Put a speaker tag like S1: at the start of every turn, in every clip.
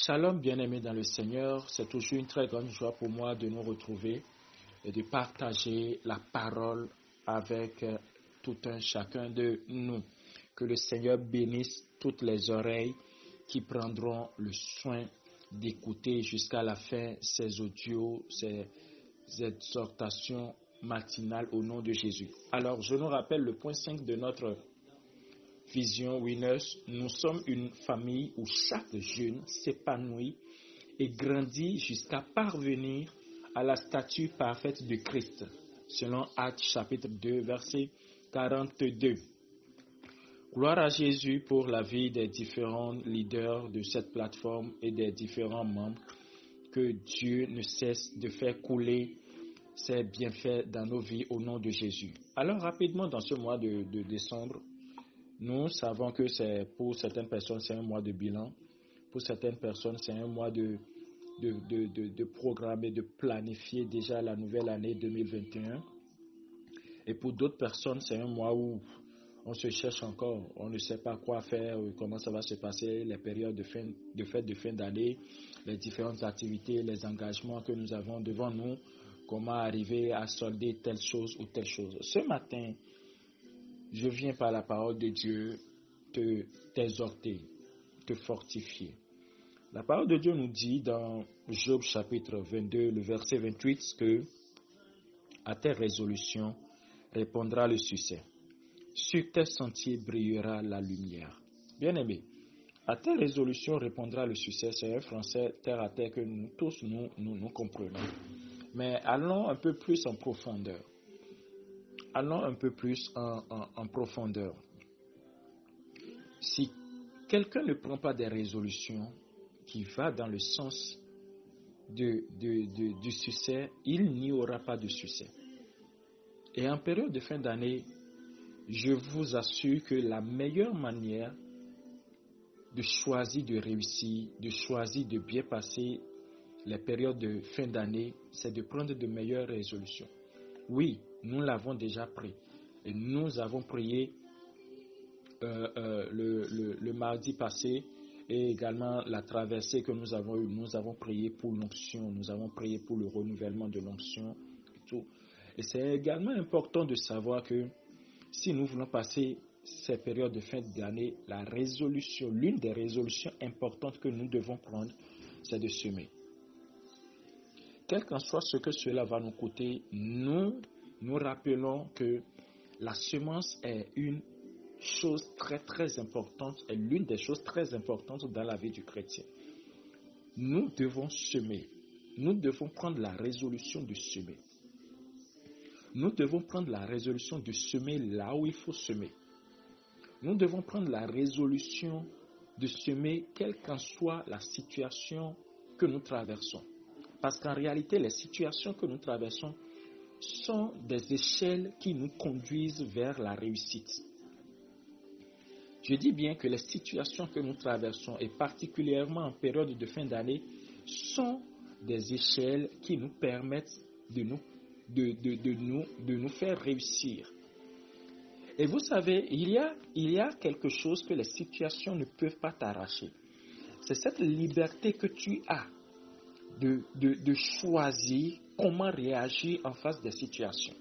S1: Shalom bien-aimés dans le Seigneur, c'est toujours une très grande joie pour moi de nous retrouver et de partager la parole avec euh, tout un chacun de nous. Que le Seigneur bénisse toutes les oreilles qui prendront le soin d'écouter jusqu'à la fin ces audios, ces exhortations matinales au nom de Jésus. Alors, je nous rappelle le point 5 de notre Vision Winners, nous sommes une famille où chaque jeune s'épanouit et grandit jusqu'à parvenir à la statue parfaite de Christ, selon Actes chapitre 2, verset 42. Gloire à Jésus pour la vie des différents leaders de cette plateforme et des différents membres. Que Dieu ne cesse de faire couler ses bienfaits dans nos vies au nom de Jésus. Alors rapidement, dans ce mois de, de décembre, nous savons que c'est pour certaines personnes, c'est un mois de bilan. Pour certaines personnes, c'est un mois de, de, de, de, programmer, de planifier déjà la nouvelle année 2021. Et pour d'autres personnes, c'est un mois où on se cherche encore, on ne sait pas quoi faire, comment ça va se passer, les périodes de, fin, de fête de fin d'année, les différentes activités, les engagements que nous avons devant nous, comment arriver à solder telle chose ou telle chose. Ce matin, je viens par la parole de Dieu te t'exhorter, te fortifier. La parole de Dieu nous dit dans Job chapitre 22, le verset 28, que à tes résolutions répondra le succès. Sur tes sentiers brillera la lumière. Bien-aimé, à tes résolutions répondra le succès. C'est un français terre à terre que nous tous nous, nous, nous comprenons. Mais allons un peu plus en profondeur allons un peu plus en, profondeur. Si quelqu'un ne prend pas des résolutions qui vont dans le sens du succès, il n'y aura pas de succès. Et en période de fin d'année, je vous assure que la meilleure manière de choisir de réussir, de choisir de bien passer les périodes de fin d'année, c'est de prendre de meilleures résolutions. Oui, nous l'avons déjà pris. Et nous avons prié euh, euh, le, mardi passé et également la traversée que nous avons eue. Nous avons prié pour l'onction, nous avons prié pour le renouvellement de l'onction. Et c'est également important de savoir que si nous voulons passer ces périodes de fin d'année, la résolution, l'une des résolutions importantes que nous devons prendre, c'est de semer quel qu'en soit ce que cela va nous coûter, nous nous rappelons que la semence est une chose très très importante, est l'une des choses très importantes dans la vie du chrétien. Nous devons semer. Nous devons prendre la résolution de semer. Nous devons prendre la résolution de semer là où il faut semer. Nous devons prendre la résolution de semer quelle qu'en soit la situation que nous traversons. Parce qu'en réalité, les situations que nous traversons sont des échelles qui nous conduisent vers la réussite. Je dis bien que les situations que nous traversons, et particulièrement en période de fin d'année, sont des échelles qui nous permettent de nous, de, nous, de nous faire réussir. Et vous savez, il y, a, il y a quelque chose que les situations ne peuvent pas t'arracher. C'est cette liberté que tu as de, choisir comment réagir en face des situations.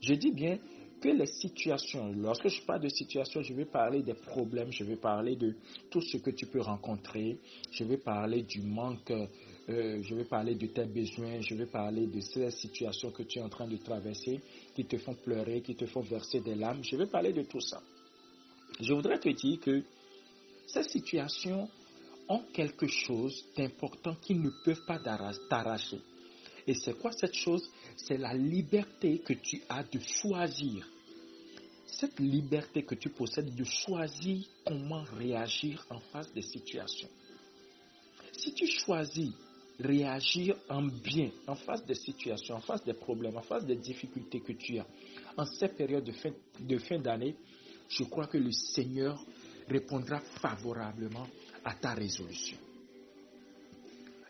S1: Je dis bien que les situations, lorsque je parle de situations, je vais parler des problèmes, je vais parler de tout ce que tu peux rencontrer, je vais parler du manque, euh, je vais parler de tes besoins, je vais parler de ces situations que tu es en train de traverser, qui te font pleurer, qui te font verser des larmes, je vais parler de tout ça. Je voudrais te dire que ces situations ont quelque chose d'important qu'ils ne peuvent pas t'arracher. Et c'est quoi cette chose? C'est la liberté que tu as de choisir. Cette liberté que tu possèdes de choisir comment réagir en face des situations. Si tu choisis réagir en bien en face des situations, en face des problèmes, en face des difficultés que tu as en cette période de fin, de fin d'année, je crois que le Seigneur répondra favorablement à ta résolution.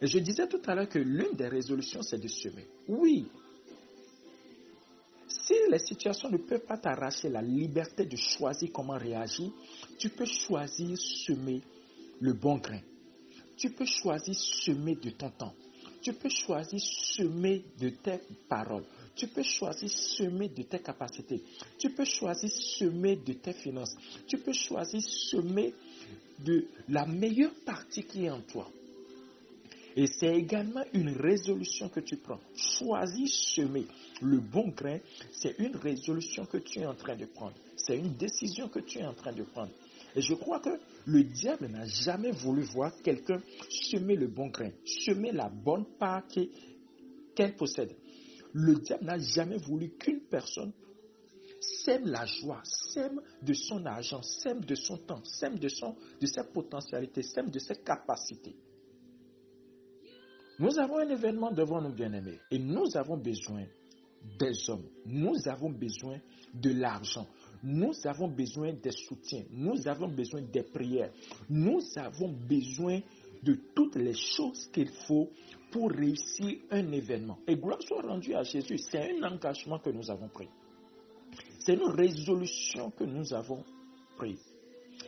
S1: Et je disais tout à l'heure que l'une des résolutions, c'est de semer. Oui. Si les situations ne peuvent pas t'arracher la liberté de choisir comment réagir, tu peux choisir semer le bon grain. Tu peux choisir semer de ton temps. Tu peux choisir semer de tes paroles. Tu peux choisir semer de tes capacités. Tu peux choisir semer de tes finances. Tu peux choisir semer de la meilleure partie qui est en toi. Et c'est également une résolution que tu prends. Choisis semer le bon grain, c'est une résolution que tu es en train de prendre. C'est une décision que tu es en train de prendre. Et je crois que le diable n'a jamais voulu voir quelqu'un semer le bon grain, semer la bonne part qu'elle possède. Le diable n'a jamais voulu qu'une personne sème la joie, sème de son argent, sème de son temps, sème de, son, de ses potentialités, sème de ses capacités. Nous avons un événement devant nous, bien-aimés, et nous avons besoin des hommes. Nous avons besoin de l'argent. Nous avons besoin des soutiens. Nous avons besoin des prières. Nous avons besoin de toutes les choses qu'il faut pour réussir un événement. Et gloire soit rendue à Jésus. C'est un engagement que nous avons pris. C'est une résolution que nous avons prise.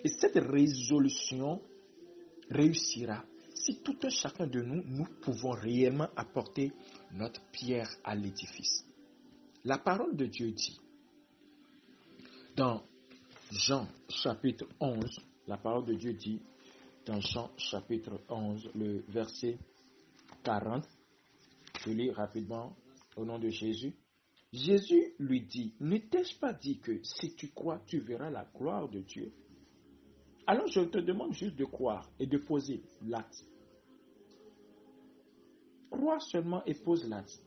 S1: Et cette résolution réussira si tout un chacun de nous, nous pouvons réellement apporter notre pierre à l'édifice. La parole de Dieu dit, dans Jean chapitre 11, la parole de Dieu dit, dans Jean chapitre 11, le verset 40, je lis rapidement au nom de Jésus. Jésus lui dit, ne t'ai-je pas dit que si tu crois, tu verras la gloire de Dieu? Alors je te demande juste de croire et de poser l'acte. Crois seulement et pose l'acte.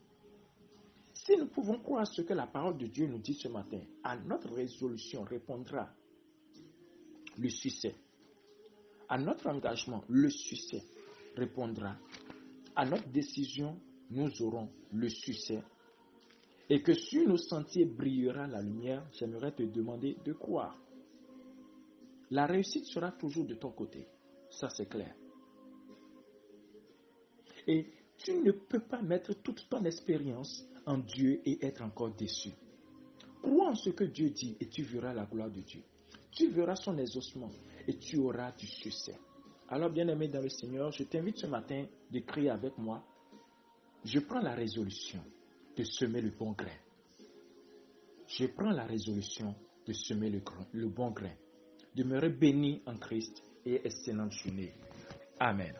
S1: Si nous pouvons croire ce que la parole de Dieu nous dit ce matin, à notre résolution répondra le succès. À notre engagement, le succès répondra. À notre décision, nous aurons le succès. Et que sur nos sentiers brillera la lumière, j'aimerais te demander de croire. La réussite sera toujours de ton côté. Ça, c'est clair. Et tu ne peux pas mettre toute ton expérience en Dieu et être encore déçu. Crois en ce que Dieu dit et tu verras la gloire de Dieu. Tu verras son exaucement et tu auras du succès. Alors, bien-aimé dans le Seigneur, je t'invite ce matin de crier avec moi. Je prends la résolution de semer le bon grain. Je prends la résolution de semer le, bon grain. Demeurer béni en Christ et excellente journée. Amen.